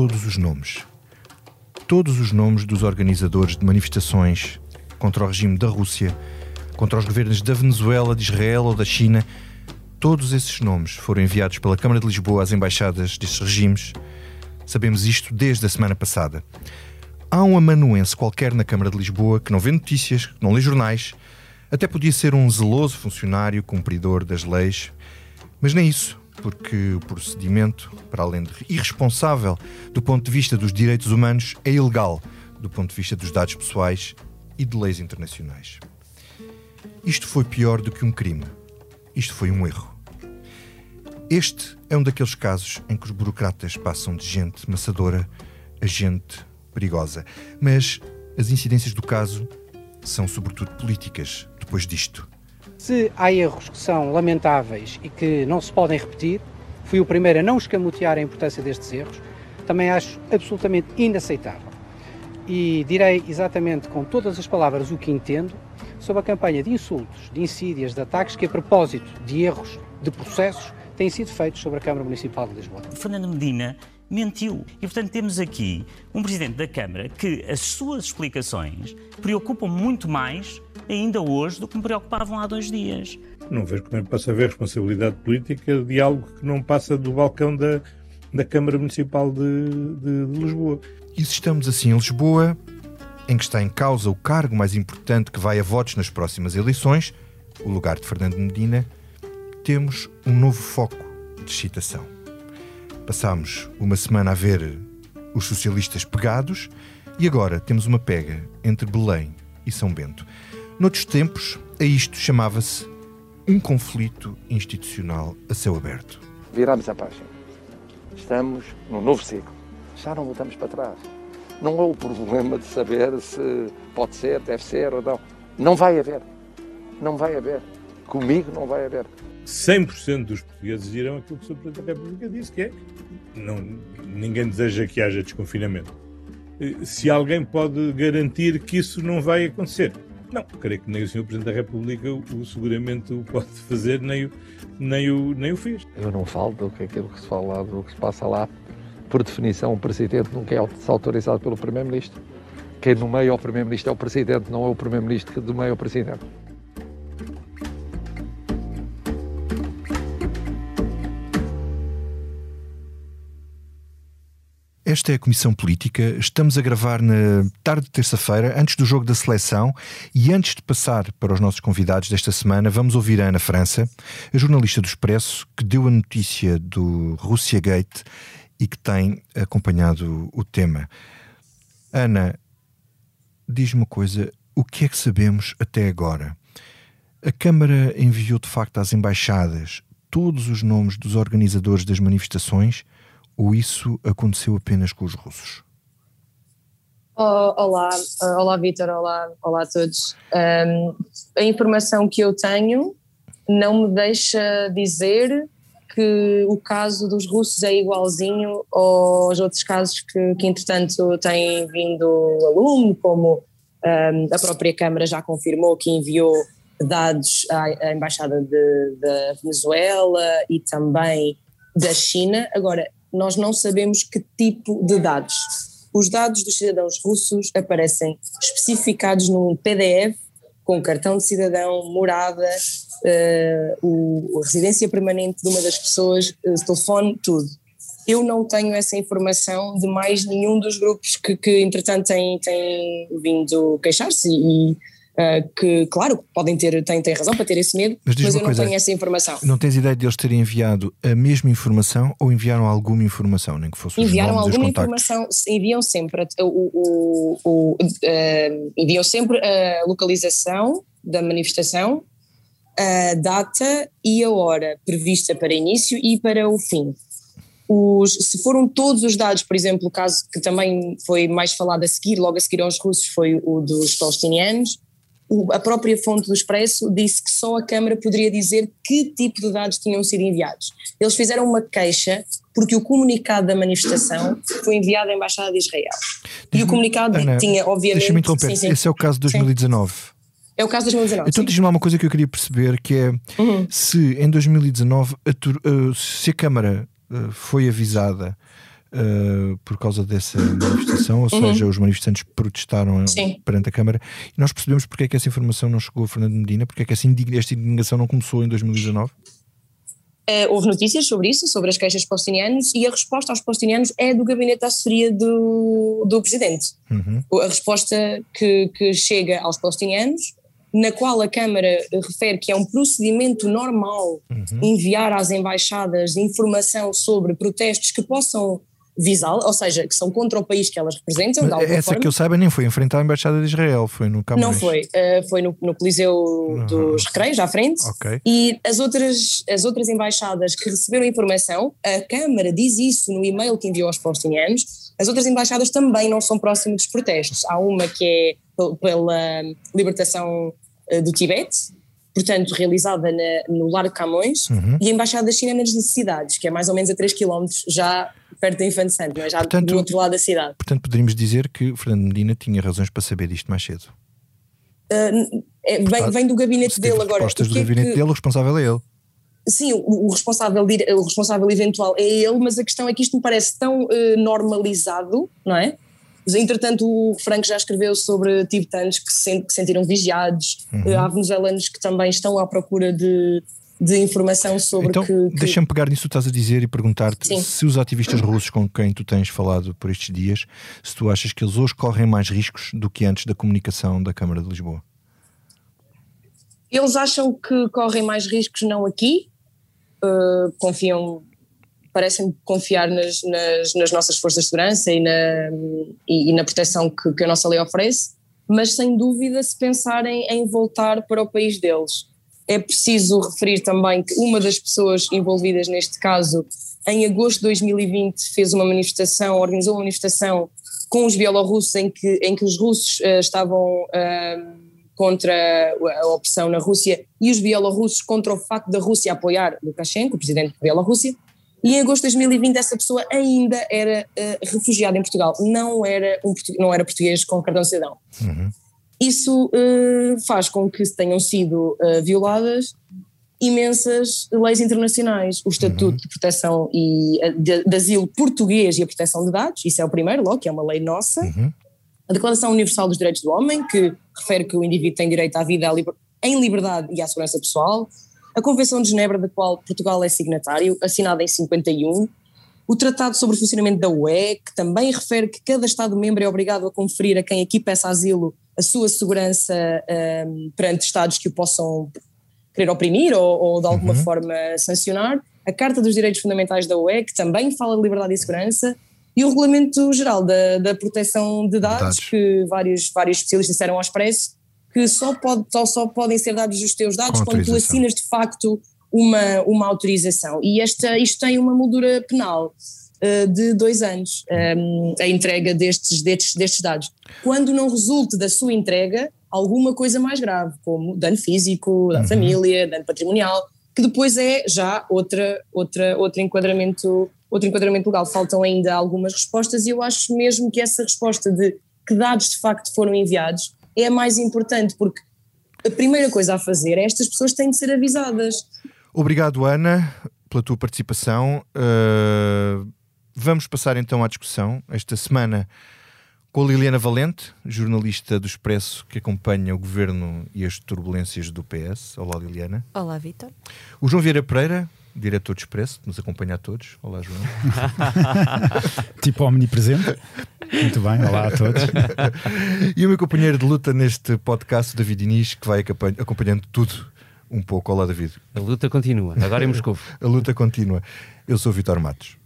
todos os nomes. Todos os nomes dos organizadores de manifestações contra o regime da Rússia, contra os governos da Venezuela, de Israel ou da China, todos esses nomes foram enviados pela Câmara de Lisboa às embaixadas destes regimes. Sabemos isto desde a semana passada. Há um amanuense qualquer na Câmara de Lisboa que não vê notícias, que não lê jornais, até podia ser um zeloso funcionário cumpridor das leis, mas nem isso, porque o procedimento, para além de irresponsável do ponto de vista dos direitos humanos, é ilegal do ponto de vista dos dados pessoais e de leis internacionais. Isto foi pior do que um crime. Isto foi um erro. Este é um daqueles casos em que os burocratas passam de gente maçadora a gente perigosa. Mas as incidências do caso são sobretudo políticas depois disto. Se há erros que são lamentáveis e que não se podem repetir, fui o primeiro a não escamotear a importância destes erros, também acho absolutamente inaceitável. E direi exatamente com todas as palavras o que entendo sobre a campanha de insultos, de insídias, de ataques que, a propósito de erros, de processos, têm sido feitos sobre a Câmara Municipal de Lisboa. Fernando Medina mentiu. E, portanto, temos aqui um Presidente da Câmara que as suas explicações preocupam muito mais ainda hoje do que me preocupavam há dois dias. Não vejo como é que possa haver responsabilidade política de algo que não passa do balcão da, da Câmara Municipal de, de, de Lisboa. E se estamos assim em Lisboa, em que está em causa o cargo mais importante que vai a votos nas próximas eleições, o lugar de Fernando Medina, temos um novo foco de excitação. Passámos uma semana a ver os socialistas pegados e agora temos uma pega entre Belém e São Bento. Noutros tempos, a isto chamava-se um conflito institucional a céu aberto. Viramos a página. Estamos num novo ciclo. Já não voltamos para trás. Não é o problema de saber se pode ser, deve ser ou não. Não vai haver. Não vai haver. Comigo não vai haver. 100% dos portugueses dirão aquilo que o Sr. Presidente da República disse, que é não, ninguém deseja que haja desconfinamento. Se alguém pode garantir que isso não vai acontecer? Não, creio que nem o Sr. Presidente da República o, seguramente o pode fazer, nem o, nem, o, nem o fez. Eu não falo do que aquilo que se fala, do que se passa lá. Por definição, o Presidente nunca é autorizado pelo Primeiro-Ministro. Quem nomeia o Primeiro-Ministro é o Presidente, não é o Primeiro-Ministro que nomeia o Presidente. Esta é a Comissão Política. Estamos a gravar na tarde de terça-feira, antes do jogo da seleção. E antes de passar para os nossos convidados desta semana, vamos ouvir a Ana França, a jornalista do Expresso, que deu a notícia do Russia Gate e que tem acompanhado o tema. Ana, diz-me uma coisa: o que é que sabemos até agora? A Câmara enviou de facto às embaixadas todos os nomes dos organizadores das manifestações ou isso aconteceu apenas com os russos? Oh, olá, olá Vitor, olá, olá a todos. Um, a informação que eu tenho não me deixa dizer que o caso dos russos é igualzinho aos outros casos que, que entretanto têm vindo a lume, como um, a própria Câmara já confirmou que enviou dados à Embaixada da Venezuela e também da China. Agora, nós não sabemos que tipo de dados. Os dados dos cidadãos russos aparecem especificados num PDF com cartão de cidadão, morada, uh, o, a residência permanente de uma das pessoas, uh, telefone, tudo. Eu não tenho essa informação de mais nenhum dos grupos que, que entretanto, têm, têm vindo queixar-se e, que, claro, podem ter, têm, têm razão para ter esse medo, mas, mas eu não coisa, tenho essa informação. Não tens ideia de eles terem enviado a mesma informação ou enviaram alguma informação, nem que fosse Enviaram alguma informação, enviam sempre, o, o, o uh, enviam sempre a localização da manifestação, a data e a hora prevista para início e para o fim. Os, se foram todos os dados, por exemplo, o caso que também foi mais falado a seguir, logo a seguir aos russos, foi o dos palestinianos, a própria fonte do Expresso disse que só a Câmara poderia dizer que tipo de dados tinham sido enviados. Eles fizeram uma queixa porque o comunicado da manifestação foi enviado à Embaixada de Israel. E o comunicado Ana, tinha, obviamente. Deixa-me interromper, sim, sim. esse é o caso de 2019. Sim. É o caso de 2019. Então diz-me lá uma coisa que eu queria perceber: que é uhum. se em 2019 a, se a Câmara uh, foi avisada uh, por causa dessa manifestação, ou uhum. seja, os manifestantes protestaram Sim. perante a Câmara. E nós percebemos porque é que essa informação não chegou a Fernando Medina, porque é que essa esta indignação não começou em 2019? Uh, houve notícias sobre isso, sobre as queixas palestinianas, e a resposta aos palestinianos é do gabinete de assessoria do, do presidente. Uhum. A resposta que, que chega aos palestinianos, na qual a Câmara refere que é um procedimento normal uhum. enviar às embaixadas informação sobre protestos que possam visá-la, ou seja, que são contra o país que elas representam. essa forma. que eu saiba nem foi enfrentar a Embaixada de Israel, foi no Camões. Não foi, uh, foi no, no Coliseu uhum. dos Recreios, à frente. Okay. E as outras, as outras embaixadas que receberam informação, a Câmara diz isso no e-mail que enviou aos palestinianos, as outras embaixadas também não são próximas dos protestos. Há uma que é pela libertação uh, do Tibete, portanto, realizada na, no Largo Camões, uhum. e a Embaixada da China nas necessidades, que é mais ou menos a 3 km já perto da Infante Santo, não é? já portanto, do outro lado da cidade. Portanto, poderíamos dizer que Fernando Medina tinha razões para saber disto mais cedo. Uh, é, vem, vem, do gabinete dele agora. Respostas do gabinete que... dele, o responsável é ele. Sim, o, o, responsável, o responsável eventual é ele, mas a questão é que isto me parece tão uh, normalizado, não é? Entretanto, o Franco já escreveu sobre tibetanos que se, sentiram vigiados, uhum. há venezuelanos que também estão à procura de, de informação sobre então, que. que... Deixa-me pegar nisso que tu estás a dizer e perguntar-te se os ativistas russos com quem tu tens falado por estes dias, se tu achas que eles hoje correm mais riscos do que antes da comunicação da Câmara de Lisboa. Eles acham que correm mais riscos não aqui, uh, confiam, parecem confiar nas, nas, nas, nossas forças de segurança e na, e, e na proteção que, que a nossa lei oferece, mas sem dúvida se pensarem em voltar para o país deles é preciso referir também que uma das pessoas envolvidas neste caso, em agosto de 2020, fez uma manifestação, organizou uma manifestação com os bielorrussos em que, em que os russos uh, estavam uh, contra a opção na Rússia e os bielorrussos contra o facto da Rússia apoiar Lukashenko, o presidente da Bielorrússia. E em agosto de 2020 essa pessoa ainda era uh, refugiada em Portugal, não era, um, não era português com cartão de cidadão. Uhum isso uh, faz com que tenham sido uh, violadas imensas leis internacionais. O Estatuto uhum. de Proteção e de, de, Asilo Português e a Proteção de Dados, isso é o primeiro, logo, que é uma lei nossa. Uhum. A Declaração Universal dos Direitos do Homem, que refere que o indivíduo tem direito à vida liber, em liberdade e à segurança pessoal. A Convenção de Genebra, da qual Portugal é signatário, assinada em 51. O Tratado sobre o Funcionamento da UE, que também refere que cada Estado-membro é obrigado a conferir a quem aqui peça asilo a sua segurança um, perante Estados que o possam querer oprimir ou, ou de alguma uhum. forma sancionar, a Carta dos Direitos Fundamentais da UE, que também fala de liberdade e segurança, e o Regulamento Geral da, da Proteção de dados, que vários, vários especialistas disseram ao expresso, que só, pode, só, só podem ser dados os teus dados quando tu assinas de facto uma, uma autorização. E esta, isto tem uma moldura penal. Eh, de dois anos, um, ehm, a entrega destes, destes, destes dados. Quando não resulte da sua entrega alguma coisa mais grave, como dano físico, da uhum. família, dano patrimonial, que depois é já outra, outra, outro, enquadramento, outro enquadramento legal. Faltam ainda algumas respostas e eu acho mesmo que essa resposta de que dados de facto foram enviados é a mais importante, porque a primeira coisa a fazer é estas pessoas têm de ser avisadas. Obrigado, Ana, pela tua participação. Uh Vamos passar então à discussão esta semana com a Liliana Valente, jornalista do Expresso que acompanha o governo e as turbulências do PS. Olá, Liliana. Olá, Vitor. O João Vieira Pereira, diretor do Expresso, que nos acompanha a todos. Olá, João. tipo omnipresente. Muito bem, olá a todos. e o meu companheiro de luta neste podcast, David Inês, que vai acompanhando tudo um pouco. Olá, David. A luta continua, agora em Moscou. a luta continua. Eu sou o Vitor Matos.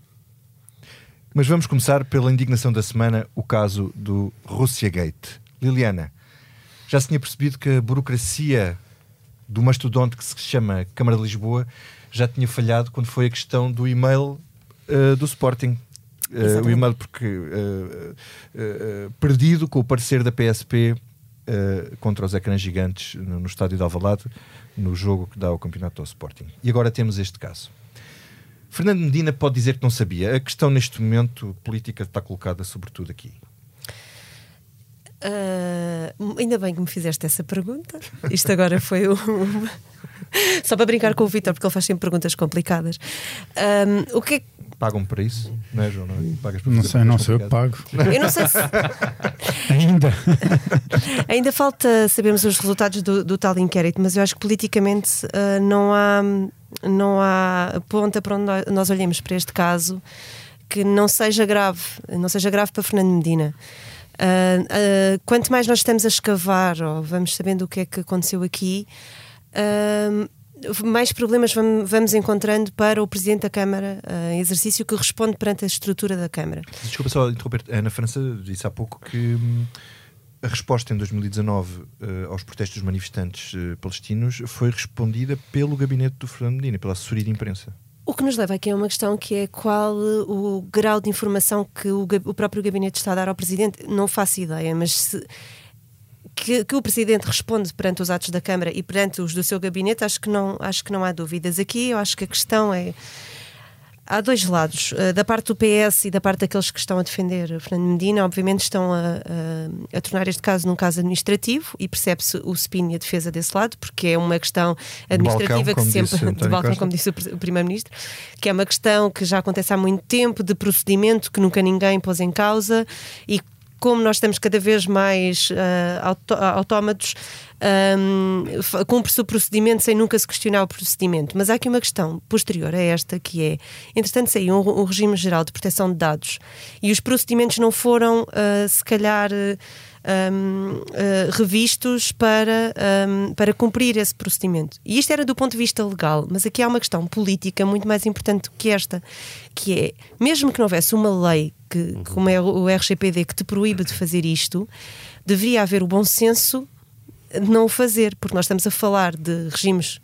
Mas vamos começar pela indignação da semana, o caso do Russia Gate. Liliana, já se tinha percebido que a burocracia do mastodonte que se chama Câmara de Lisboa já tinha falhado quando foi a questão do e-mail uh, do Sporting. Uh, o e-mail porque uh, perdido com o parecer da PSP contra os ecrãs gigantes no, no estádio de Alvalade, no jogo que dá o campeonato ao Sporting. E agora temos este caso. Fernando Medina pode dizer que não sabia. A questão neste momento política está colocada sobretudo aqui. Uh, ainda bem que me fizeste essa pergunta. Isto agora foi um, Só para brincar com o Vitor, porque ele faz sempre perguntas complicadas. Um, o que é que Pagam para isso, não é, João? Não, é? Não sei, não sei eu que pago. Eu não sei se. Ainda. Ainda falta sabermos os resultados do, do tal inquérito, mas eu acho que politicamente ah, não há não há ponta para onde nós- nós olhemos para este caso que não seja grave, não seja grave para Fernando Medina. Ah, ah, quanto mais nós estamos a escavar ou vamos sabendo o que é que aconteceu aqui, ah, mais problemas vam- vamos encontrando para o Presidente da Câmara, em exercício que responde perante a estrutura da Câmara. Desculpa só interromper. Ana França disse há pouco que hum, a resposta em 2019 eh, aos protestos dos manifestantes eh, palestinos foi respondida pelo gabinete do Fernando Medina, pela assessoria de imprensa. O que nos leva aqui a uma questão que é qual uh, o grau de informação que o, o próprio gabinete está a dar ao Presidente. Não faço ideia, mas se- que, que o Presidente responde perante os atos da Câmara e perante os do seu gabinete, acho que não, acho que não há dúvidas. Aqui eu acho que a questão é. Há dois lados. Uh, Da parte do PS e da parte daqueles que estão a defender Fernando Medina, obviamente estão a, a- a tornar este caso num caso administrativo e percebe-se o spin e a defesa desse lado, porque é uma questão administrativa balcão, que sempre. disse de balcão, como disse o Primeiro-Ministro, que é uma questão que já acontece há muito tempo, de procedimento que nunca ninguém pôs em causa e como nós estamos cada vez mais ah, auto- autómatos, ahm, fa- cumpre-se o procedimento sem nunca se questionar o procedimento. Mas há aqui uma questão posterior a esta, que é, entretanto, saiu um, um regime geral de proteção de dados e os procedimentos não foram, ah, se calhar, ah, um, uh, revistos para, um, para cumprir esse procedimento. E isto era do ponto de vista legal, mas aqui há uma questão política muito mais importante que esta, que é, mesmo que não houvesse uma lei que, como é o RGPD que te proíbe de fazer isto, deveria haver o bom senso de não o fazer, porque nós estamos a falar de regimes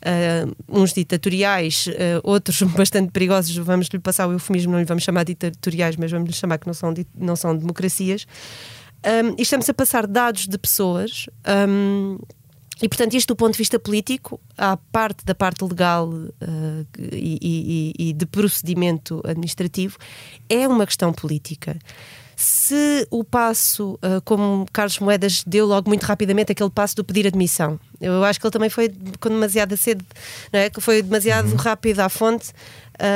Uh, uns ditatoriais, uh, outros bastante perigosos. Vamos lhe passar o eufemismo, não lhe vamos chamar ditatoriais, mas vamos lhe chamar que não são, não são democracias. Um, e estamos a passar dados de pessoas. um, e, portanto, isto do ponto de vista político, à parte da parte legal uh, e, e- e de procedimento administrativo, é uma questão política. Se o passo, uh, como Carlos Moedas deu logo muito rapidamente aquele passo do pedir admissão, eu acho que ele também foi com demasiada cedo, não é? que foi demasiado rápido à fonte.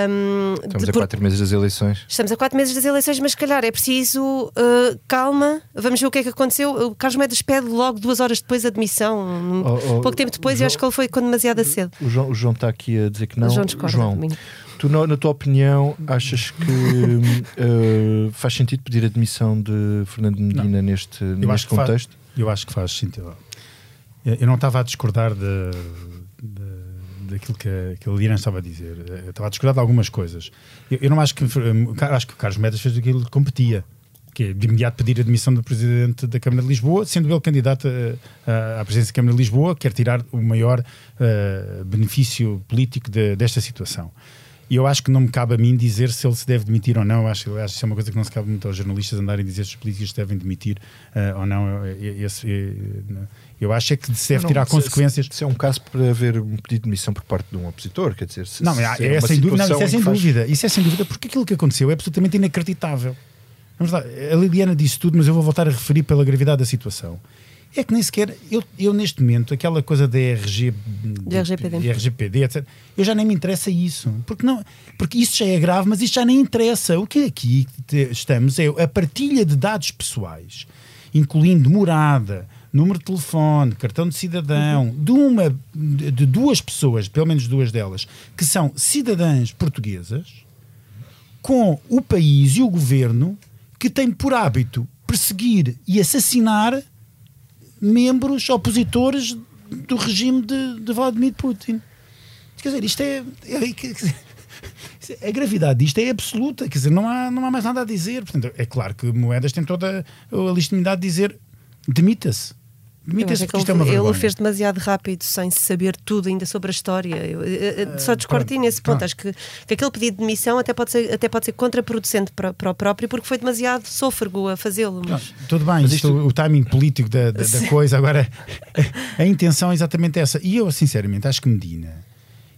Um, Estamos de- a por- quatro meses das eleições. Estamos a quatro meses das eleições, mas se calhar é preciso uh, calma. Vamos ver o que é que aconteceu. O Carlos Moedas pede logo duas horas depois a admissão, Oh, oh, pouco tempo depois, e João- acho que ele foi com demasiada cedo. O João, o João está aqui a dizer que não. O João discorda mim. tu, na, na tua opinião, achas que eh, faz sentido pedir admissão de Fernando Medina neste, Eu neste que faz, contexto? eu acho que faz sentido. Eu eu não estava a discordar de- daquilo que a, que a Liliana estava a dizer. Eu estava a discordar de algumas coisas. Eu, eu não acho que hum, acho que o Carlos Medas fez aquilo que competia. Que é de imediato pedir a admissão do Presidente da Câmara de Lisboa, sendo ele candidato a- à presidência da Câmara de Lisboa, quer tirar o maior eh, benefício político de- desta situação. E eu acho que não me cabe a mim dizer se ele se deve demitir ou não. Eu acho, eu acho que isso é uma coisa que não se cabe muito aos jornalistas andarem a dizer se os políticos devem demitir eh, ou não. Eu- eh, eu acho é que se deve Não, tirar se- consequências. Se, se é um caso para haver um pedido de demissão por parte de um opositor, quer dizer, se, Não, se é, é uma sem dúvida, não, isso é em sem faz- dúvida. Isso é sem dúvida, porque aquilo que aconteceu é absolutamente inacreditável. Vamos lá, a Liliana disse tudo, mas eu vou voltar a referir pela gravidade da situação. É que nem sequer, eu, eu neste momento, aquela coisa da RG, De RGPD. RGPD, etc., eu já nem me interessa isso. Porque, não, porque isso já é grave, mas isto já nem interessa. O que aqui estamos é a partilha de dados pessoais, incluindo morada, número de telefone, cartão de cidadão, de uma de duas pessoas, pelo menos duas delas, que são cidadãs portuguesas, com o país e o governo que tem por hábito perseguir e assassinar membros opositores do regime de, de Vladimir Putin. Quer dizer, isto é, é- dizer, a gravidade disto é absoluta, quer dizer, não há, não há mais nada a dizer. Portanto, é claro que Moedas tem toda a legitimidade de dizer demita-se. Acho que isto é uma ele, vergonha. ele fez demasiado rápido, sem saber tudo ainda sobre a história. Eu, eu- eu só discordo pronto, nesse ponto. pronto. Acho que, que aquele pedido de demissão até pode ser, até pode ser contraproducente para, para o próprio, porque foi demasiado sôfrego a fazê-lo. Mas... Tudo bem, Mas isto, isto- o timing político da, da- da coisa, agora a, intenção é exatamente essa. E eu, sinceramente, acho que Medina,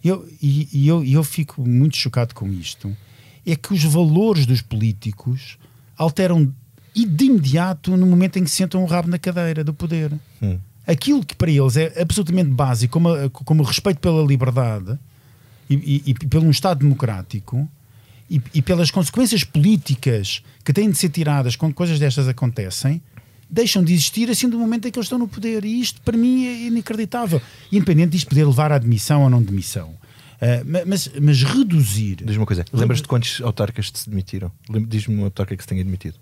eu, e, e eu, e eu fico muito chocado com isto, é que os valores dos políticos alteram e de imediato no momento em que sentam o rabo na cadeira do poder. Hum. aquilo que para eles é absolutamente básico, como, como respeito pela liberdade e, e, e pelo um Estado democrático e, e pelas consequências políticas que têm de ser tiradas quando coisas destas acontecem, deixam de existir assim do momento em que eles estão no poder. E isto, para mim, é inacreditável. Independente disto poder levar à demissão ou não demissão. Ma- mas, mas reduzir. Diz-me uma coisa, lembras-te de quantos autarcas se demitiram? Diz-me uma autarca que se tenha demitido.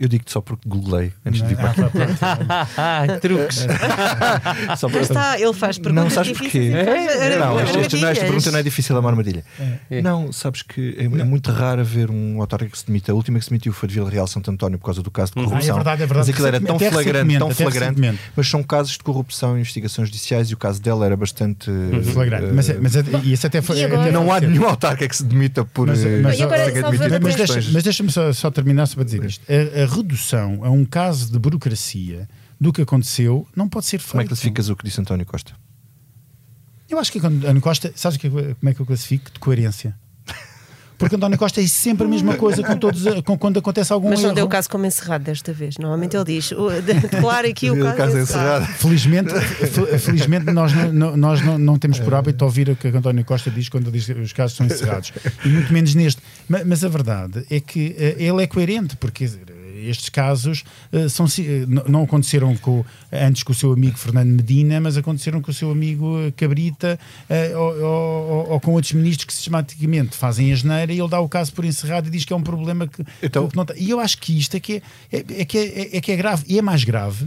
Eu digo-te só porque googlei antes de vir para aqui. Ah, truques. Só para- está, ele faz perguntas Não, sabes porquê? É, Não, esta, esta, não, esta pergunta não é difícil, é uma armadilha. É. Não, sabes que é, é muito raro haver um autarca que se demita. A última que se demitiu foi de Vila Real Santo António por causa do caso de Ah, é corrupção. verdade, é verdade. Mas aquilo era tão Até flagrante, tão flagrante. Mas são casos de corrupção e investigações judiciais e o caso dela era bastante. Flagrante. eh, Mas, mas e isso até foi. E agora? não há nenhum autarca que se demita por. Mas- eh, mas- Mas, mas deixa-me só, só terminar só para dizer isto. Redução a um caso de burocracia do que aconteceu não pode ser feito. Como é que classificas o que disse António Costa? Eu acho que quando António Costa, sabes que, como é que eu classifico? De coerência. Porque António Costa é sempre a mesma coisa com todos, com, quando acontece algum Mas não erro. deu o caso como encerrado desta vez. Normalmente ele diz: "O- de- declara aqui o O caso, caso é encerrado. encerrado. Felizmente, fe- felizmente nós, não, nós não, não temos por hábito ouvir o que António Costa diz quando diz que os casos são encerrados. E muito menos neste. Ma- Mas, a verdade é que eh, ele é coerente, porque quer dizer, estes casos eh, são, eh, não aconteceram com, antes com o seu amigo Fernando Medina, mas aconteceram com o seu amigo eh, Cabrita ou, ou- ou com outros ministros que sistematicamente fazem a geneira e ele dá o caso por encerrado e diz que é um problema que, Então- que não está. E eu acho que isto é que é, é, é que é, é que é grave. E é mais grave.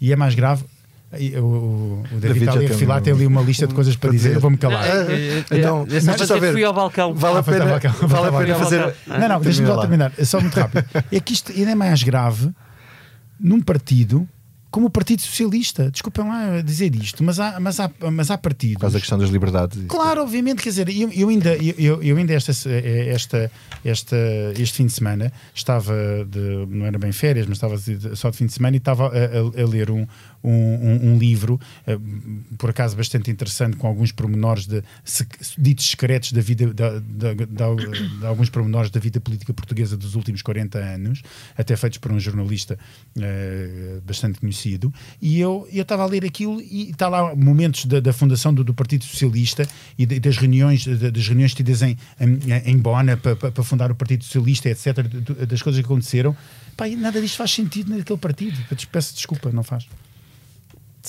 E é mais grave. O, o, o David David está ali a tem refilar, tem ali uma lista de coisas para para dizer. dizer. Eu vou-me calar. Eh, eh, Então, deixa para só ver. fui ao balcão. Vale a Ah, pena, vale a pena fazer. Não, não, deixa-me só lá. terminar. É só muito rápido. É que isto ainda é mais grave num partido como o Partido Socialista. Desculpem lá dizer isto, mas há, mas há, mas há Por partidos. causa da questão das liberdades. Claro, obviamente, quer dizer, eu, eu ainda, eu, eu ainda esta, esta, esta, este fim de semana estava, de, não era bem férias, mas estava só de fim de semana e estava a, a- a ler um, um, um- um livro, eh, por acaso bastante interessante, com alguns pormenores de, se- ditos secretos da vida, da, de alguns pormenores da vida política portuguesa dos últimos 40 anos, até feitos por um jornalista eh, bastante conhecido, e eu estava a ler aquilo e está lá momentos da, da fundação do, do Partido Socialista e de- das reuniões de- das reuniões tidas em, em, em Bona para, para, para fundar o Partido Socialista, etc., das coisas que aconteceram. Pá, nada disto faz sentido naquele partido. Peço desculpa, não faz.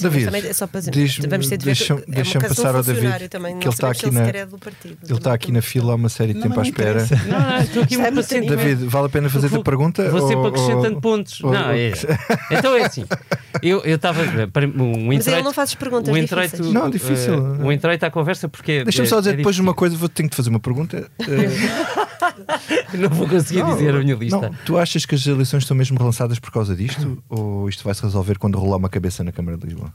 David, também é só para dizer, diz- vamos ter de ver deixa- é passar ao David, também, que não ele está sabemos aqui se na- sequer é do partido. Ele está aqui na fila há uma série de Não, tempo à espera. Não, não, estou aqui é muito paciente. David, vale a pena fazer-te a pergunta? Vou sempre acrescentando pontos. ou- não, é. Então é assim. Eu estava. Um Mas ele não fazes perguntas um difíceis. introito, Não, difícil. eh, um introito à conversa porque. Deixa-me é- só dizer é depois uma coisa, vou, tenho que te fazer uma pergunta. Não vou conseguir dizer a minha lista. Não, tu achas que as eleições estão mesmo relançadas por causa disto? ou isto vai se resolver quando rolar uma cabeça na Câmara de Lisboa?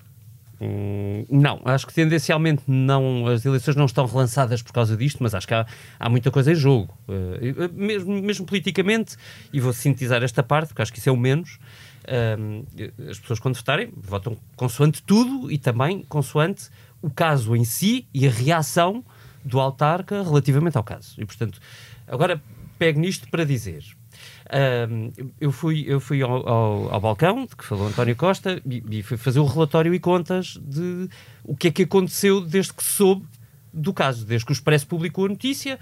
Hum, Não, acho que tendencialmente não, as eleições não estão relançadas por causa disto, mas acho que há, há muita coisa em jogo. Eh, mesmo, mesmo politicamente, e vou sintetizar esta parte, porque acho que isso é o menos. hum, as pessoas, quando votarem, votam consoante tudo e também consoante o caso em si e a reação do autarca relativamente ao caso. E, portanto, agora pego nisto para dizer. Ahm, eu fui, eu fui ao, ao, ao balcão, de que falou António Costa, e, fui fazer o relatório e contas de o que é que aconteceu desde que soube do caso, desde que o Expresso publicou a notícia,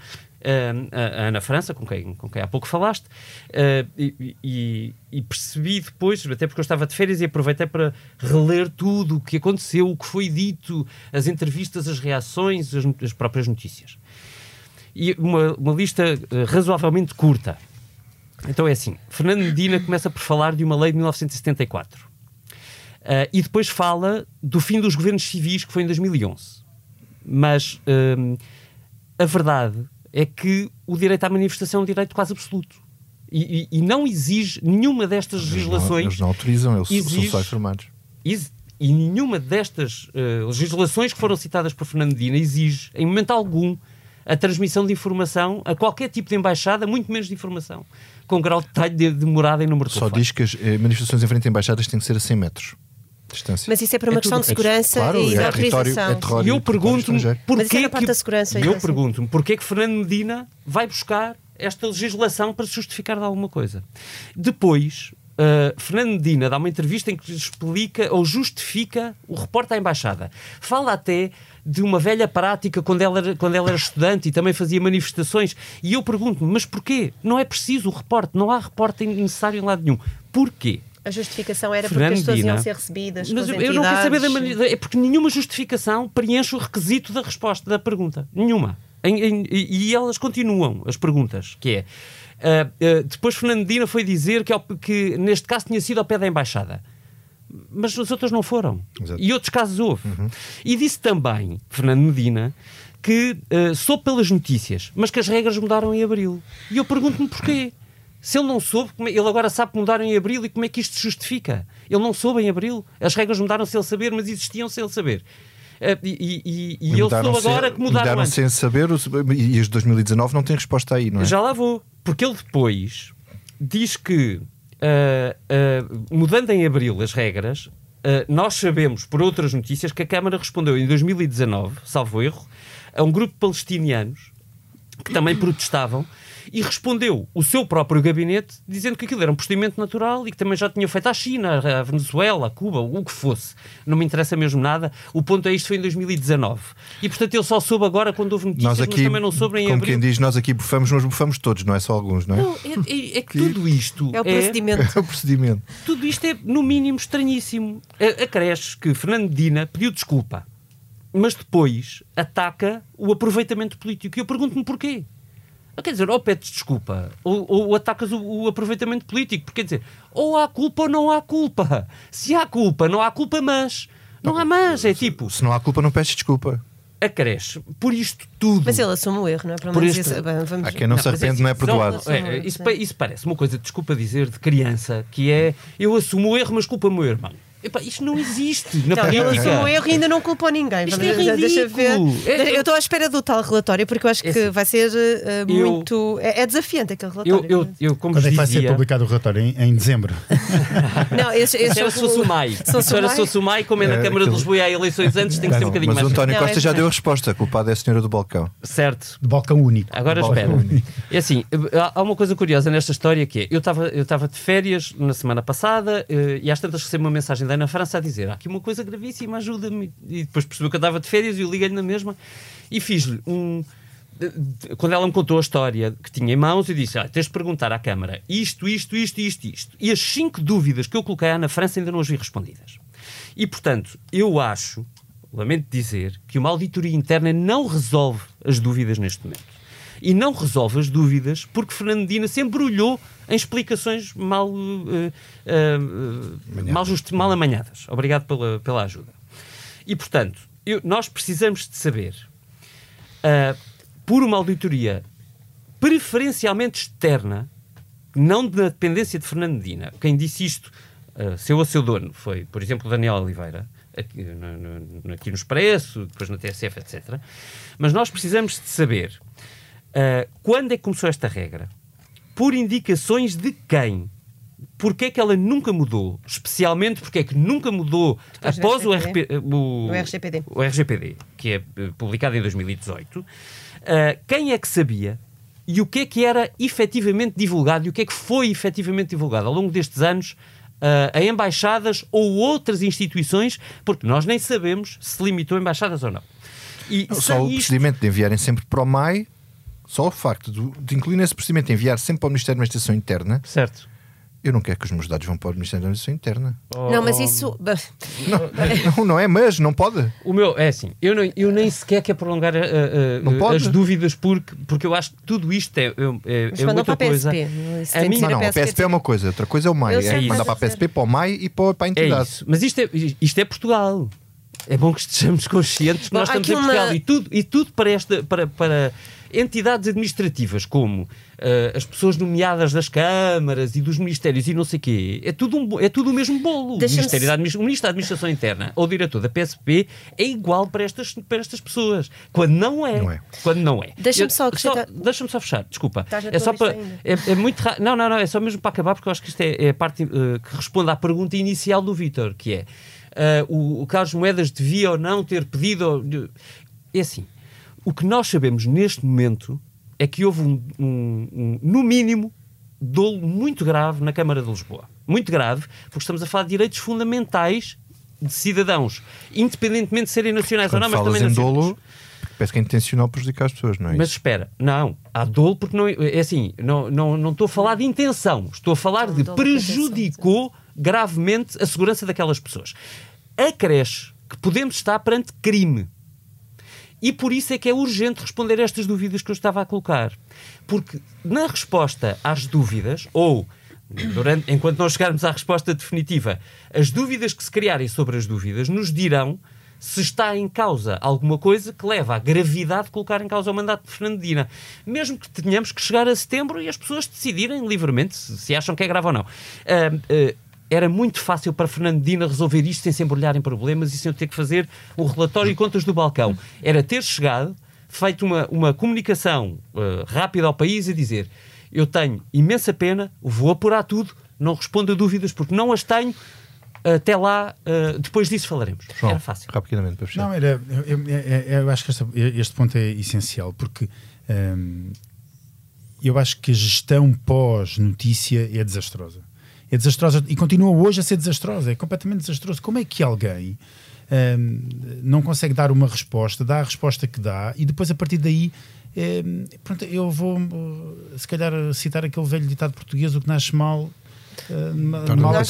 a, Ana França, com quem, com quem há pouco falaste, ah, e, e- e percebi depois, até porque eu estava de férias e aproveitei para reler tudo o que aconteceu, o que foi dito, as entrevistas, as reações, as, as próprias notícias. E uma, uma lista eh, razoavelmente curta. Então é assim: Fernando Medina começa por falar de uma lei de 1974. Ah, e depois fala do fim dos governos civis, que foi em 2011. Mas hum, a verdade é que o direito à manifestação é um direito quase absoluto. E, e- e não exige nenhuma destas Eles não, legislações. eles não autorizam, eles exige- são só informados. E nenhuma destas eh, legislações que foram citadas por Fernando Medina exige, em momento algum, a transmissão de informação a qualquer tipo de embaixada, muito menos de informação, com grau de detalhe de, de morada e número de Só telefone. diz que as eh, manifestações em frente a embaixadas têm que ser a 100 metros de distância. Mas isso é para uma É questão de tudo- segurança claro, e de é território, autorização. é E eu pergunto-me isso porquê é que, da segurança, então, eu porquê que Fernando Medina vai buscar esta legislação para se justificar de alguma coisa. Depois, uh, Fernando Medina dá uma entrevista em que explica ou justifica o reporte à embaixada. Fala até de uma velha prática quando ela, era, quando ela era estudante e também fazia manifestações. E eu pergunto-me, mas porquê? Não é preciso o reporte, não há reporte necessário em lado nenhum. Porquê? A justificação era Fernando porque as pessoas iam ser recebidas. Mas eu eu não quero saber da entidades. maneira. É porque nenhuma justificação preenche o requisito da resposta da pergunta. Nenhuma. Em- em- e e elas continuam, as perguntas, que é. Ah, ah, depois Fernando Medina foi dizer que, que neste caso tinha sido ao pé da embaixada. Mas as outras não foram. Exato. E outros casos houve. E disse também, Fernando Medina, que ah, soube pelas notícias, mas que as regras mudaram em abril. E eu pergunto-me porquê. Se ele não soube, como é- ele agora sabe que mudaram em abril e como é que isto se justifica? Ele não soube em abril. As regras mudaram sem ele saber, mas existiam sem ele saber. Ah, e e- e- e ele mudaram soube agora sem- que mudaram mudaram antes. sem saber e as de 2019 não têm resposta aí, não é? Já lá vou. Porque ele depois diz que, ah, ah, mudando em abril as regras, ah, nós sabemos, por outras notícias, que a Câmara respondeu em 2019, salvo erro, a um grupo de palestinianos que também protestavam e respondeu o seu próprio gabinete dizendo que aquilo era um procedimento natural e que também já tinha feito à China, à Venezuela, a Cuba, o que fosse. Não me interessa mesmo nada. O ponto é isto foi em 2019. E portanto ele só soube agora quando houve notícias, Nós mas aqui, também não soube em como abril. quem diz, nós aqui bufamos, nós bufamos todos, não é só alguns, não é? Não, é, é- é que tudo isto É o procedimento. É o procedimento. tudo isto é, no mínimo, estranhíssimo. A- Acresce que Fernando Medina pediu desculpa, mas depois ataca o aproveitamento político. E eu pergunto-me porquê. Ah, Quer dizer, ou pedes desculpa, ou, ou atacas o, o aproveitamento político. Porque quer dizer, ou há culpa ou não há culpa. Se há culpa, não há culpa, mas. Não há mas. É tipo, Se não há culpa, não peças desculpa. acresce por isto tudo. Mas ele assume o erro, não é? Pelo Por menos este- isso, bem, vamos... Há quem não, se mas arrepende, não é perdoado. Não, é, isso, isso parece uma coisa, desculpa dizer, de criança, que é eu assumo o erro, mas culpa o meu irmão. Epá, isto não existe na Não, política. assume o erro e ainda não culpou ninguém. Isto Vamos- é Deixa ver. ridículo. É- Eu estou à espera do tal relatório porque eu acho que É assim, vai ser eu- muito. É, é desafiante aquele Eu, relatório. eu, eu, como Quando é que vai ser publicado o relatório? Em, em dezembro. Não, esse, esse se era é o- Sossumai. Era Sossumai? Como é na É, Câmara de Lisboa e há eleições antes, tem que ser um bocadinho mas o mais. António Costa é- já deu a resposta. A culpada é a senhora do balcão. Certo. De balcão único. Agora espera. É assim, há- uma coisa curiosa nesta história que é, eu estava eu estava de férias na semana passada eh, e às tantas recebo uma mensagem da Ana França a dizer há aqui uma coisa gravíssima, ajuda-me. E depois percebeu que eu estava de férias e eu liguei-lhe na mesma e fiz-lhe um... Quando ela me contou a história que tinha em mãos, eu disse: ah, tens de perguntar à Câmara isto, isto, isto, isto, isto. E as cinco dúvidas que eu coloquei à Ana França ainda não as vi respondidas. E portanto, eu acho, lamento dizer, que uma auditoria interna não resolve as dúvidas neste momento. E não resolve as dúvidas porque Fernando Medina se embrulhou em explicações mal, eh, eh, mal, justi- mal amanhadas. Obrigado pela, pela ajuda. E, portanto, eu- nós precisamos de saber, ah, por uma auditoria preferencialmente externa, não da dependência de Fernando Medina. Quem disse isto, seu a seu dono, foi, por exemplo, Daniel Oliveira, aqui no, no- aqui no Expresso, depois na TSF, etc. Mas nós precisamos de saber quando é que começou esta regra, por indicações de quem, porque é que ela nunca mudou, especialmente porque é que nunca mudou Depois após o, RGPD. RP, o, O RGPD. o RGPD, que é eh, publicado em 2018, ah, quem é que sabia e o que é que era efetivamente divulgado e o que é que foi efetivamente divulgado ao longo destes anos ah, a embaixadas ou outras instituições, porque nós nem sabemos se limitou a embaixadas ou não. E Só o isto- procedimento de enviarem sempre para o MAI, só o facto de, de incluir nesse procedimento enviar sempre para o Ministério da Administração Interna, Certo. eu não quero que os meus dados vão para o Ministério da Administração Interna. Não, mas isso. Não, não é, mas não pode. O meu, é assim, eu, não, eu nem sequer quero prolongar Não uh, pode? as dúvidas porque, porque eu acho que tudo isto é, é, é, Mas é muita para a coisa. PSP. Isso A mim- Não, não, a PSP é uma coisa, outra coisa é o MAI. É mandar para a. PSP, para o MAI e para, para a É entidade. isso. Mas isto é, isto é Portugal. É bom que estejamos conscientes que Bom, nós estamos em aqui uma- Portugal e tudo, e tudo para, esta, para, para entidades administrativas como eh, as pessoas nomeadas das câmaras e dos ministérios e não sei quê, é tudo, um, é tudo o mesmo bolo. O Ministério da o Ministro da Administração Interna ou o diretor da PSP é igual para estas, para estas pessoas. Quando não é. Não é. Quando não é. Deixa-me só acrescentar- Deixa-me só fechar, desculpa. É só para. É, é muito ra- Não, não, não, é só mesmo para acabar, porque eu acho que isto é, é a parte eh, que responde à pergunta inicial do Vítor, que é eh, o, o Carlos Moedas devia ou não ter pedido. É assim, o que nós sabemos neste momento é que houve um, um- um, no mínimo, dolo muito grave na Câmara de Lisboa. muito grave, porque estamos a falar de direitos fundamentais de cidadãos, independentemente de serem nacionais Quando ou não, mas também em nacionais. dolo, parece que é intencional prejudicar as pessoas, não é Mas isso? espera, não, há dolo porque não é assim, não, não, não estou a falar de intenção, estou a falar de prejudicou gravemente a segurança daquelas pessoas. Acresce que podemos estar perante crime. E por isso é que é urgente responder estas dúvidas que eu estava a colocar. Porque na resposta às dúvidas, ou durante, enquanto não chegarmos à resposta definitiva, as dúvidas que se criarem sobre as dúvidas nos dirão se está em causa alguma coisa que leva à gravidade de colocar em causa o mandato de Fernandina. Mesmo que tenhamos que chegar a setembro e as pessoas decidirem livremente se, se acham que é grave ou não. Ah, ah, era muito fácil para Fernandina resolver isto sem se embrulhar em problemas e sem eu ter que fazer o relatório e contas do balcão. Era ter chegado, feito uma, uma comunicação ah, rápida ao país e dizer eu tenho imensa pena, vou apurar tudo, não respondo a dúvidas porque não as tenho, até lá, ah, depois disso falaremos. João, Era fácil. rapidamente para fechar. Não, era, eu, eu- eu- acho que esta- este ponto é essencial porque hum, eu acho que a gestão pós-notícia é desastrosa. É desastrosa e continua hoje a ser desastrosa. É completamente desastroso. Como é que alguém hum, não consegue dar uma resposta, dá a resposta que dá e depois a partir daí. hum, pronto, eu vou se calhar citar aquele velho ditado português: o que nasce mal Uh, mal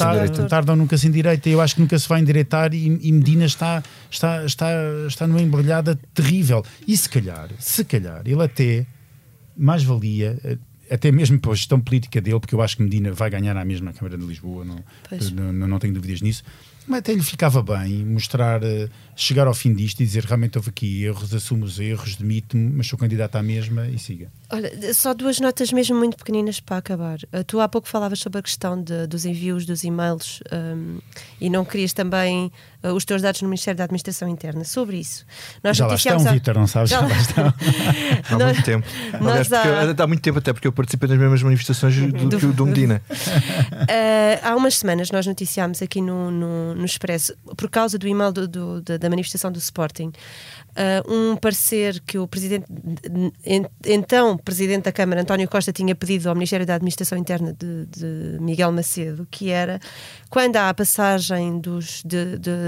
tarde, ou nunca se endireita. Eu acho que nunca se vai endireitar e, e Medina está, está, está, está numa embrulhada terrível. E se calhar, se calhar, ele até mais valia, eh, até mesmo para a gestão política dele, porque eu acho que Medina vai ganhar à mesma Câmara de Lisboa, não, não, não, tenho dúvidas nisso. Mas até lhe ficava bem mostrar, eh, chegar ao fim disto e dizer realmente houve aqui erros, assumo os erros, demito-me, mas sou candidato à mesma e siga. Olha, só duas notas mesmo muito pequeninas para acabar. Uh, tu há pouco falavas sobre a questão de- dos envios dos e-mails um, e não querias também uh, os teus dados no Ministério da Administração Interna. Sobre isso. Nós Já lá estão, há- Vítor, não sabes? Já Já lá estão. Há Nós- muito tempo. Aliás, há- há muito tempo até porque eu participei das mesmas manifestações do, que o do Medina. Uh, há umas semanas nós noticiámos aqui no, no, no Expresso, por causa do e-mail do- do- da, da manifestação do Sporting, uh, um parecer que o presidente, en- então presidente da Câmara, António Costa, tinha pedido ao Ministério da Administração Interna de, de Miguel Macedo, que era quando há a passagem dos. De, de-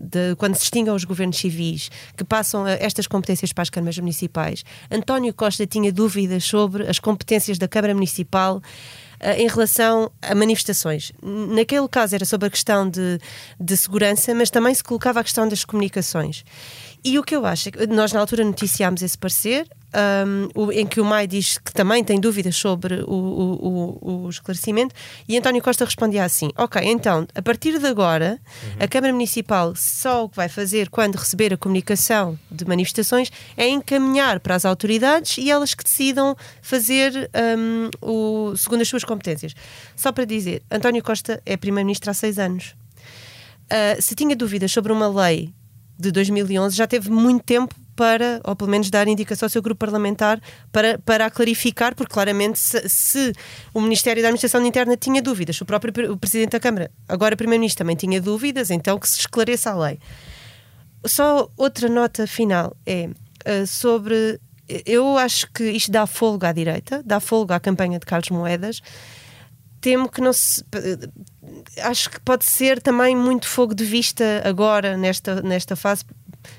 de- quando se extingam os governos civis que passam estas competências para as câmaras municipais, António Costa tinha dúvidas sobre as competências da Câmara Municipal eh, em relação a manifestações. Naquele caso era sobre a questão de, de segurança, mas também se colocava a questão das comunicações. E o que eu acho é que nós na altura noticiámos esse parecer, um, em que o Mai diz que também tem dúvidas sobre o, o- o- esclarecimento, e António Costa respondia assim: Ok, então, a partir de agora, a Câmara Municipal só o que vai fazer quando receber a comunicação de manifestações é encaminhar para as autoridades e elas que decidam fazer um, o, segundo as suas competências. Só para dizer, António Costa é Primeiro-Ministro há seis anos. Uh, se tinha dúvidas sobre uma lei de 2011, já teve muito tempo para, ou pelo menos dar indicação ao seu grupo parlamentar para, para a clarificar, porque claramente se, se o Ministério da Administração Interna tinha dúvidas, o próprio o Presidente da Câmara, agora Primeiro-Ministro, também tinha dúvidas, então que se esclareça a lei. Só outra nota final é uh, sobre. Eu acho que isto dá folga à direita, dá folga à campanha de Carlos Moedas. Temo que não se. Acho que pode ser também muito fogo de vista agora, nesta, nesta fase.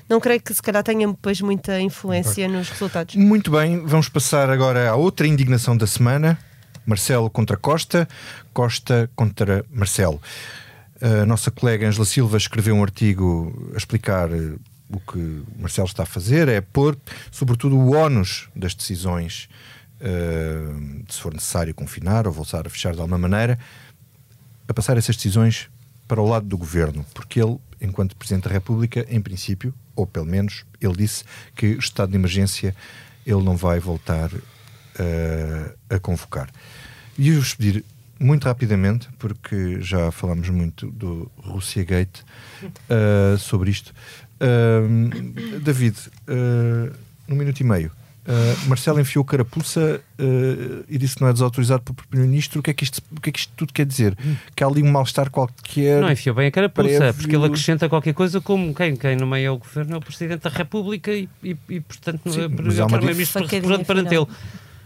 Não creio que se calhar tenha depois muita influência nos resultados. Muito bem, vamos passar agora à outra indignação da semana. Marcelo contra Costa, Costa contra Marcelo. A nossa colega Angela Silva escreveu um artigo a explicar eh, o que Marcelo está a fazer, é pôr, sobretudo, o ónus das decisões, eh, se for necessário confinar ou voltar a fechar de alguma maneira, a passar essas decisões para o lado do governo, porque ele, enquanto Presidente da República, em princípio, ou pelo menos, ele disse que o estado de emergência ele não vai voltar eh, a convocar. E eu vos pedir muito rapidamente, porque já falamos muito do Rússia Gate eh, sobre isto. Eh, David, uh, num minuto e meio. Uh, Marcelo enfiou carapuça uh, e disse que não é desautorizado pelo Primeiro-Ministro. O, que é que isto- o que é que isto tudo quer dizer? Que há ali um mal-estar qualquer. Não enfiou bem a carapuça, prévio- porque ele acrescenta qualquer coisa como quem, quem nomeia o governo é o Presidente da República e, e, e, portanto, Sim, é o há uma Primeiro-Ministro pronto perante ele.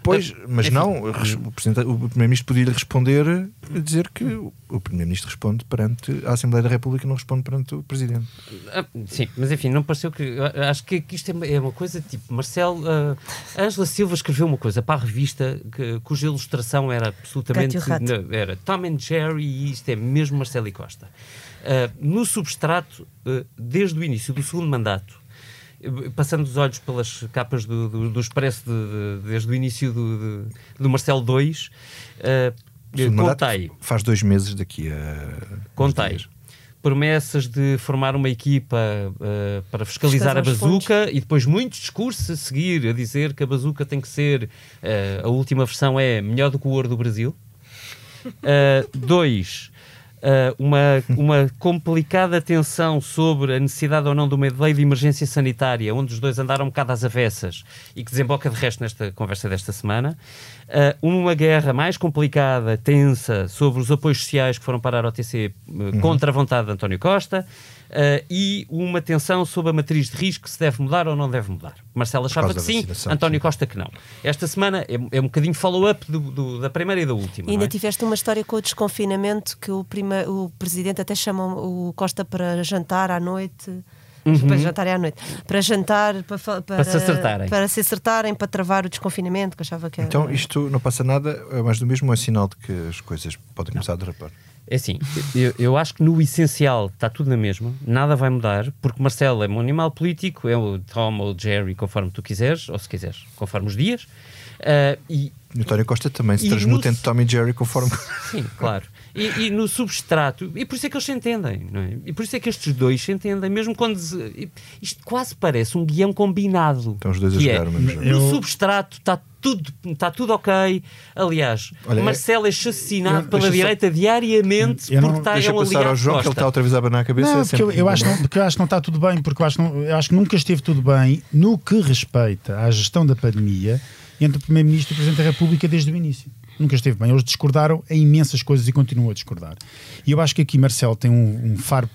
Pois, mas não, o Primeiro-Ministro podia responder a dizer que o Primeiro-Ministro responde perante a Assembleia da República e não responde perante o Presidente. Ah, sim, mas enfim, não pareceu que. Acho que, isto é uma coisa tipo. Marcelo. Uh, Angela Silva escreveu uma coisa para a revista que, cuja ilustração era absolutamente. Era Tom and Jerry e isto é mesmo Marcelo e Costa. Uh, no substrato, uh, desde o início do segundo mandato, passando os olhos pelas capas do, do, do Expresso de, de, desde o início do, do Marcelo 2, uh, contei. Faz dois meses daqui a. Contei. Promessas de formar uma equipa uh, para fiscalizar a bazuca e depois muitos discursos a seguir a dizer que a bazuca tem que ser. Uh, a última versão é melhor do que o ouro do Brasil. Uh, dois, uh, uma, uma complicada tensão sobre a necessidade ou não de uma lei de emergência sanitária, onde os dois andaram um bocado às avessas e que desemboca de resto nesta conversa desta semana. Uh, uma guerra mais complicada, tensa, sobre os apoios sociais que foram parar ao TC uh, uhum. contra a vontade de António Costa. Uh, e uma tensão sobre a matriz de risco se deve mudar ou não deve mudar. Marcelo achava que sim, António Costa que não. Esta semana é, é um bocadinho follow-up da primeira e da última. E ainda é? tiveste uma história com o desconfinamento que o, prima, o Presidente até chama o Costa para jantar à noite. Uhum. Para jantar à noite. Para jantar, para, para, para, se acertarem. Para se acertarem, para travar o desconfinamento, que achava que era... Então isto não passa nada, é mais do mesmo, é sinal de que as coisas podem começar não. a derrapar. É assim, eu, eu, acho que no essencial está tudo na mesma, nada vai mudar, porque Marcelo é um animal político, é o Tom ou o Jerry, conforme tu quiseres, ou se quiseres, conforme os dias. Uh, e António Costa também se transmuta no... entre Tom e Jerry conforme. Sim, claro. E, e, no substrato, e por isso é que eles se entendem, não é? E por isso é que estes dois se entendem, mesmo quando. Isto quase parece um guião combinado. Estão os dois a jogar, é, mas... No substrato está tudo, está tudo ok. Aliás, Olha, Marcelo é assassinado pela direita só... diariamente eu porque está deixa é passar ao João, que ele está outra vez a abanar a cabeça. Não, é porque eu, eu, acho não, porque eu acho que não está tudo bem, porque eu acho, não, eu acho que nunca esteve tudo bem no que respeita à gestão da pandemia entre o Primeiro-Ministro e o Presidente da República desde o início. Nunca esteve bem. Eles discordaram em imensas coisas e continuam a discordar. E eu acho que aqui Marcelo tem um, um faro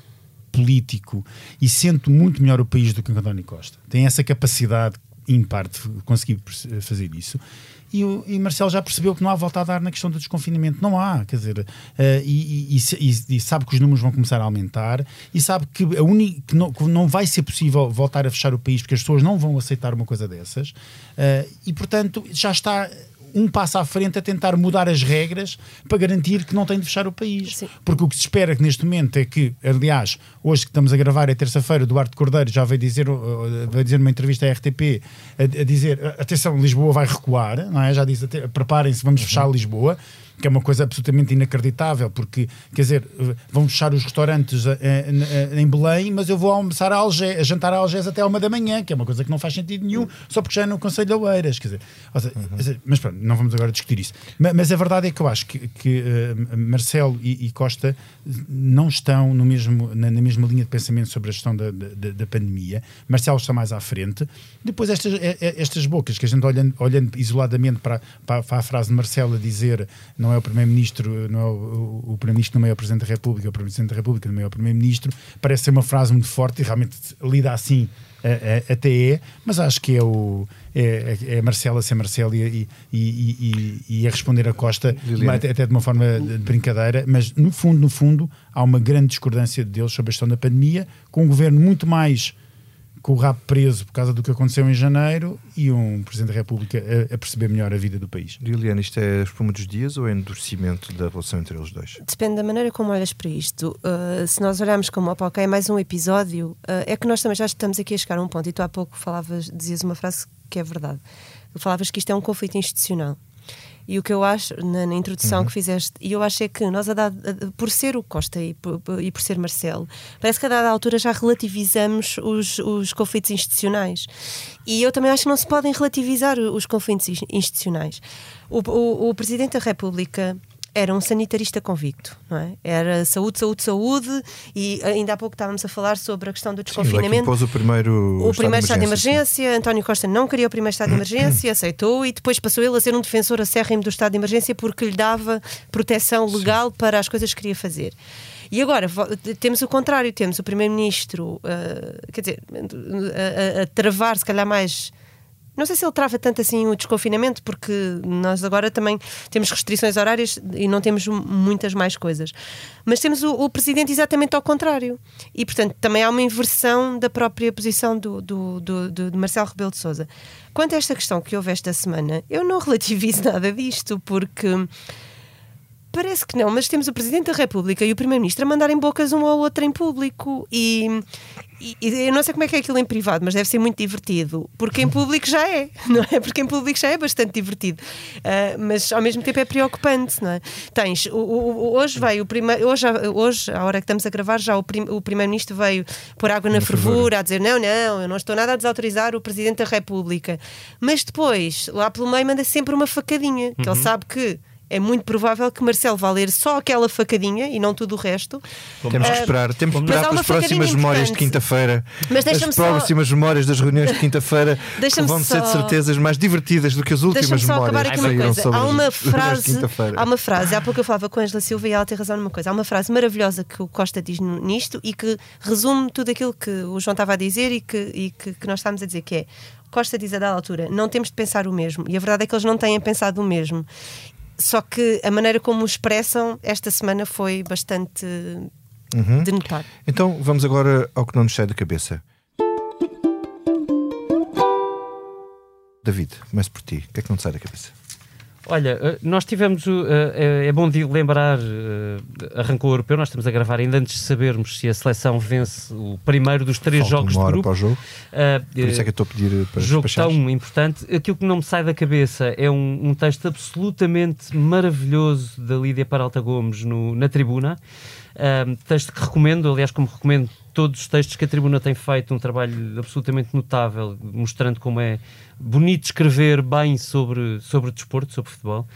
político e sente muito melhor o país do que António Costa. Tem essa capacidade ímpar de conseguir fazer isso. E, o, e Marcelo já percebeu que não há volta a dar na questão do desconfinamento. Não há, quer dizer, uh, e, e, e, sabe que os números vão começar a aumentar e sabe que, a uni, que, não, que não vai ser possível voltar a fechar o país porque as pessoas não vão aceitar uma coisa dessas. Uh, e, portanto, já está um passo à frente a tentar mudar as regras para garantir que não tem de fechar o país. Sim. Porque o que se espera que neste momento é que, aliás, hoje que estamos a gravar é terça-feira, Duarte Cordeiro já veio dizer, uh, veio dizer numa entrevista à RTP a, a dizer atenção, Lisboa vai recuar, não é? já disse preparem-se, vamos uhum. fechar Lisboa que é uma coisa absolutamente inacreditável, porque, quer dizer, vão fechar os restaurantes em Belém, mas eu vou almoçar a, Algés, a jantar a Algés até uma da manhã, que é uma coisa que não faz sentido nenhum, só porque já é no Conselho de Oeiras, quer dizer, seja, uhum. mas pronto, não vamos agora discutir isso. Mas, mas a verdade é que eu acho que, que uh, Marcelo e, e, Costa não estão no mesmo, na, na, mesma linha de pensamento sobre a gestão da, da, da pandemia. Marcelo está mais à frente. Depois estas, estas bocas que a gente olhando, olhando isoladamente para, para, para a frase de Marcelo a dizer não não é o Primeiro-Ministro, não é o, o Primeiro-Ministro não é o Presidente da República, é o Presidente da República não é o Primeiro-Ministro, parece ser uma frase muito forte e realmente lida assim até é, mas acho que é o é, é, é Marcela ser Marcelo e, e, e, e, a responder a Costa até, até de uma forma de brincadeira, mas no fundo, no fundo, há uma grande discordância deles sobre a gestão da pandemia, com um governo muito mais com o rabo preso por causa do que aconteceu em janeiro e um Presidente da República a, a perceber melhor a vida do país. Liliana, isto é espuma dos dias ou é endurecimento da relação entre eles dois? Depende da maneira como olhas para isto. Uh, se nós olharmos como, opa, ok, é mais um episódio, uh, é que nós também já estamos aqui a chegar a um ponto, e tu há pouco falavas, dizias uma frase que é verdade. Falavas que isto é um conflito institucional. E o que eu acho, na, na introdução uhum. que fizeste, e eu acho é que nós, a dado, a, por ser o Costa e por, e por ser Marcelo, parece que a dada altura já relativizamos os, os conflitos institucionais. E eu também acho que não se podem relativizar os conflitos institucionais. O, o, o Presidente da República era um sanitarista convicto, não é? Era saúde, saúde, saúde, e ainda há pouco estávamos a falar sobre a questão do desconfinamento. Sim, o primeiro, o estado primeiro estado de emergência. António Costa não queria o primeiro estado de emergência, aceitou, e depois passou ele a ser um defensor acérrimo do estado de emergência porque lhe dava proteção legal Sim. para as coisas que queria fazer. E agora temos o contrário, temos o primeiro-ministro, uh, quer dizer, a, a, a travar se calhar mais Não sei se ele trava tanto assim o desconfinamento, porque nós agora também temos restrições horárias e não temos muitas mais coisas. Mas temos o, o presidente exatamente ao contrário. E, portanto, também há uma inversão da própria posição do, do, do, do, Marcelo Rebelo de Souza. Quanto a esta questão que houve esta semana, eu não relativizo nada disto, porque Parece que não, mas temos o Presidente da República e o Primeiro-Ministro a mandarem bocas um ao outro em público e, e, eu não sei como é que é aquilo em privado, mas deve ser muito divertido, porque em público já é, não é? Porque em público já é bastante divertido, uh, mas ao mesmo tempo é preocupante, não é? Tens, o, o, hoje veio o primeiro, hoje, hoje, à hora que estamos a gravar, já o, prim, o Primeiro-Ministro veio pôr água na, na fervura, a dizer não, não, eu não estou nada a desautorizar o Presidente da República, mas depois, lá pelo meio, manda sempre uma facadinha, que uhum. ele sabe que é muito provável que Marcelo vá ler só aquela facadinha e não tudo o resto. Temos que esperar, temos que esperar pelas próximas memórias de quinta-feira. As próximas só... memórias das reuniões de quinta-feira vão ser de certezas mais divertidas do que as últimas memórias que saíram sobre há uma frase, Há uma frase, há pouco eu falava com a Angela Silva e ela tem razão numa coisa. Há uma frase maravilhosa que o Costa diz nisto e que resume tudo aquilo que o João estava a dizer e que, e que, que nós estávamos a dizer, que é Costa diz a dada altura, não temos de pensar o mesmo. E a verdade é que eles não têm pensado o mesmo. Só que a maneira como o expressam esta semana foi bastante uhum. de notar. Então vamos agora ao que não nos sai da cabeça. David, começo por ti. O que é que não te sai da cabeça? Olha, eh, nós tivemos. Eh, é bom de lembrar, eh, arrancou o europeu, nós estamos a gravar ainda antes de sabermos se a seleção vence o primeiro dos três Falta jogos de grupo. Para o jogo. Uh, Por isso é que eu estou a pedir para Jogo tão importante. Aquilo que não me sai da cabeça é um, um texto absolutamente maravilhoso da Lídia Paralta Gomes no, na tribuna. Uh, texto que recomendo, aliás, como recomendo todos os textos que a tribuna tem feito, um trabalho absolutamente notável, mostrando como é bonito escrever bem sobre, sobre desporto, sobre futebol.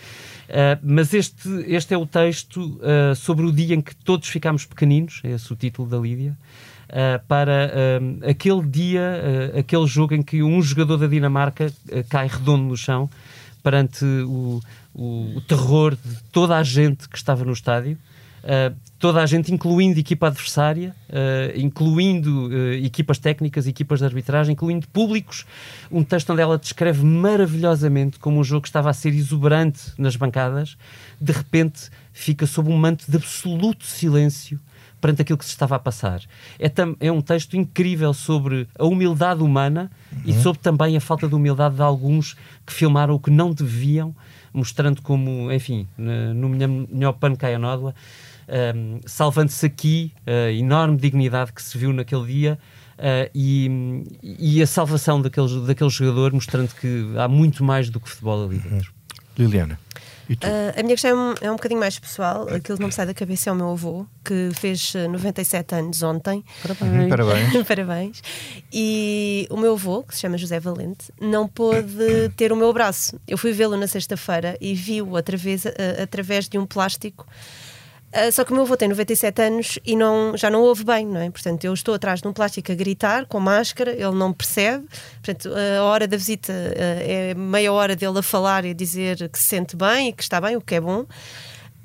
Uh, mas este, este é o texto uh, sobre o dia em que todos ficámos pequeninos, é esse o título da Lídia, uh, para aquele dia, aquele jogo em que um jogador da Dinamarca cai redondo no chão perante o, o, o terror de toda a gente que estava no estádio. Uh, toda a gente, incluindo equipa adversária, uh, incluindo uh, equipas técnicas, equipas de arbitragem, incluindo públicos. Um texto onde ela descreve maravilhosamente como um jogo estava a ser exuberante nas bancadas, de repente fica sob um manto de absoluto silêncio perante aquilo que se estava a passar. É, é um texto incrível sobre a humildade humana uhum. e sobre também a falta de humildade de alguns que filmaram o que não deviam, mostrando como, enfim, no melhor pano cai a nódoa, um, salvando-se aqui a enorme dignidade que se viu naquele dia. Uh, e, e, a salvação daquele, daquele jogador, mostrando que há muito mais do que futebol ali dentro. Liliana. Uh, a minha questão é um, é um bocadinho mais pessoal. Aquilo que não me sai da cabeça é o meu avô, que fez 97 anos ontem. Parabéns. Uhum, parabéns. parabéns. E o meu avô, que se chama José Valente, não pôde ter o meu abraço. Eu fui vê-lo na sexta-feira e vi-o através, uh, através de um plástico Uh, só que o meu avô tem 97 anos e não, já não ouve bem, não é? Portanto, eu estou atrás de um plástico a gritar, com máscara, ele não percebe. Portanto, a hora da visita uh, é meia hora dele a falar e a dizer que se sente bem e que está bem, o que é bom.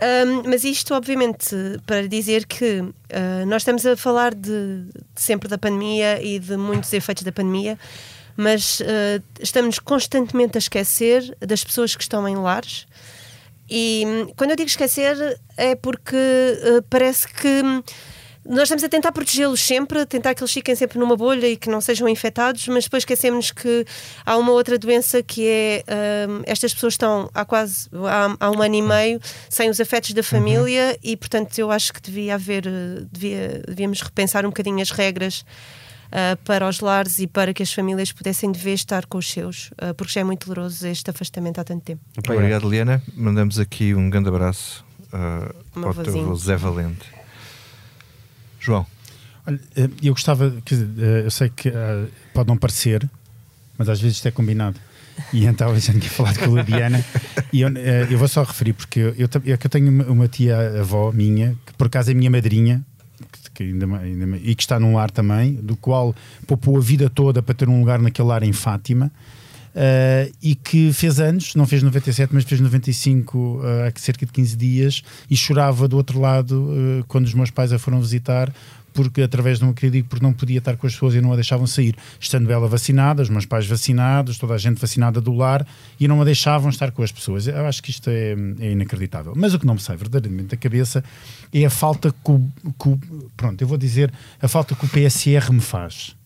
Um, mas isto, obviamente, para dizer que uh, nós estamos a falar de, de, sempre da pandemia e de muitos efeitos da pandemia, mas estamos constantemente a esquecer das pessoas que estão em lares e hum, quando eu digo esquecer, é porque uh, parece que hum, nós estamos a tentar protegê-los sempre, tentar que eles fiquem sempre numa bolha e que não sejam infectados, mas depois esquecemos que há uma outra doença que é um, estas pessoas estão há quase há, há, um ano e meio sem os afetos da família uhum. e portanto eu acho que devia haver eh, devia, devíamos repensar um bocadinho as regras uh, para os lares e para que as famílias pudessem de vez estar com os seus, uh, porque já é muito doloroso este afastamento há tanto tempo. Obrigado, Liana. Mandamos aqui um grande abraço uh, para o teu Zé Valente. João. Olha, eu gostava, que, eu sei que pode não parecer, mas às vezes isto é combinado. E então a gente tinha falado com a Lidiana e eu, eu, vou só referir porque eu, eu, eu tenho uma, uma tia avó minha que por acaso é minha madrinha que ainda, ainda, e que está num lar também, do qual poupou a vida toda para ter um lugar naquele lar em Fátima. Uh, e que fez anos, não fez 97, mas fez 95 uh, há cerca de 15 dias e chorava do outro lado uh, quando os meus pais a foram visitar porque através de um acredito porque não podia estar com as pessoas e não a deixavam sair, estando ela vacinada, os meus pais vacinados, toda a gente vacinada do lar e não a deixavam estar com as pessoas. Eu acho que isto é, é inacreditável. Mas o que não me sai verdadeiramente da cabeça é a falta que o, que o, pronto, eu vou dizer a falta que o PSR me faz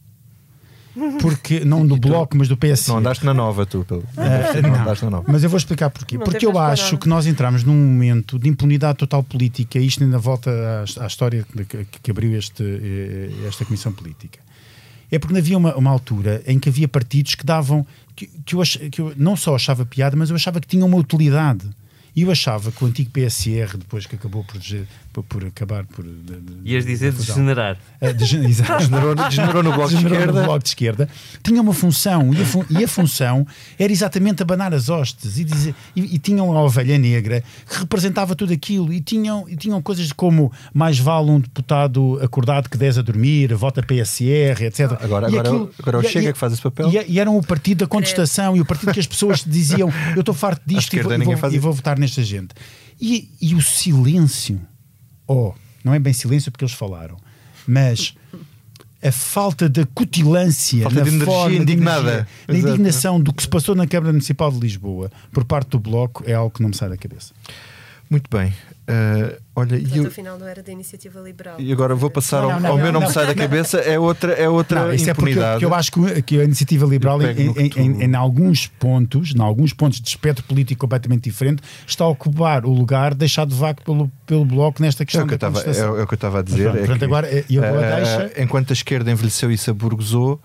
porque não do bloco, mas do PS. Não andaste na nova, tu. Pelo... Uh, não, andaste na nova. Mas eu vou explicar porquê. Não porque eu acho que nós entramos num momento de impunidade total política, e isto ainda volta à, à história que, que abriu este, eh, esta comissão política. É porque havia uma, uma altura em que havia partidos que davam. Que, que, eu, ach, que eu não só achava piada, mas eu achava que tinham uma utilidade. E eu achava que o antigo PSR, depois que acabou por, por, por acabar por. De, de, Ias dizer degenerar. Uh, degenerou, degenerou, no bloco de esquerda. no bloco de esquerda. Tinha uma função, e a, fun e a função era exatamente abanar as hostes. E, dizer, e, e, tinham a ovelha negra que representava tudo aquilo. E tinham, e tinham coisas como mais vale um deputado acordado que 10 a dormir, vota PSR, etc. Agora, agora, aquilo, agora o Chega que faz esse papel. E, e eram o partido da contestação e o partido que as pessoas diziam: Eu estou farto disto e vou, e, vou, e vou votar nesta gente. E, e o silêncio, oh, não é bem silêncio porque eles falaram, mas a falta de cutilância, falta na de forma, indignada, de indignação do que se passou na Câmara Municipal de Lisboa por parte do Bloco é algo que não me sai da cabeça. Muito bem. Uh, olha, Portanto, eu, afinal não era da iniciativa liberal. E agora vou passar não, ao, não, ao meu não, me sai da cabeça, é outra, é outra não, isso impunidade. É porque, eu acho que, que a iniciativa liberal, em, em, em, em, alguns pontos, em alguns pontos de espectro político completamente diferente, está a ocupar o lugar deixado vago pelo, pelo Bloco nesta questão é o que da eu estava, é, é, o que eu estava a dizer. Pronto, é pronto, que, agora, eu uh, deixa... Enquanto a esquerda envelheceu e se aburguesou,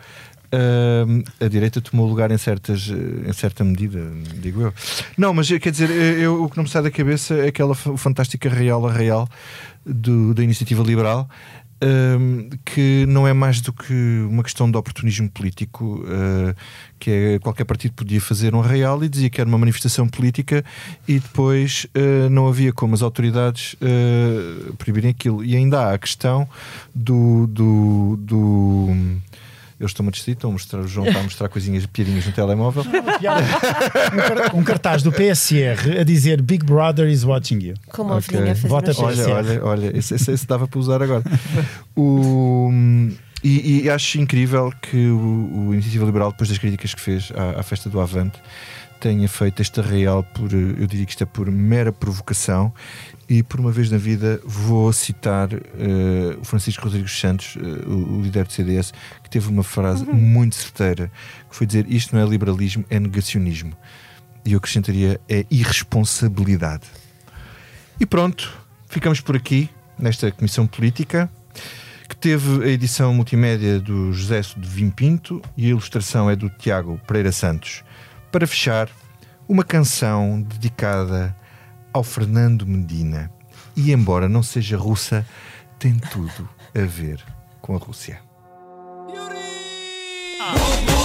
Uh, a direita tomou lugar em, certas, em certa medida, digo eu. Não, mas quer dizer, eu, o que não me sai da cabeça é aquela fantástica Real a Real do, da iniciativa liberal. Uh, que não é mais do que uma questão de oportunismo político, uh, que é qualquer partido podia fazer um real e dizia que era uma manifestação política e depois uh, não havia como as autoridades proibirem aquilo. E ainda há a questão do, do, do eles estão a distrair, estão a mostrar, o João está a mostrar coisinhas, piadinhas no telemóvel. um cartaz do PSR a dizer Big Brother is watching you. Como a okay. a fazer Vota Olha, olha, olha, esse, esse, esse, dava para usar agora. O, e, e, acho incrível que o, o Iniciativa Liberal, depois das críticas que fez à, à festa do Avante, tenha feito esta real por, eu diria que isto é por mera provocação e por uma vez na vida vou citar uh, o Francisco Rodrigues Santos, uh, o, o, líder do CDS, que teve uma frase uhum. muito certeira, que foi dizer isto não é liberalismo, é negacionismo. E eu acrescentaria é irresponsabilidade. E pronto, ficamos por aqui nesta comissão política que teve a edição multimédia do José de Vim Pinto e a ilustração é do Tiago Pereira Santos. Para fechar, uma canção dedicada ao Fernando Medina. E embora não seja russa, tem tudo a ver com a Rússia. Yuri! Ah.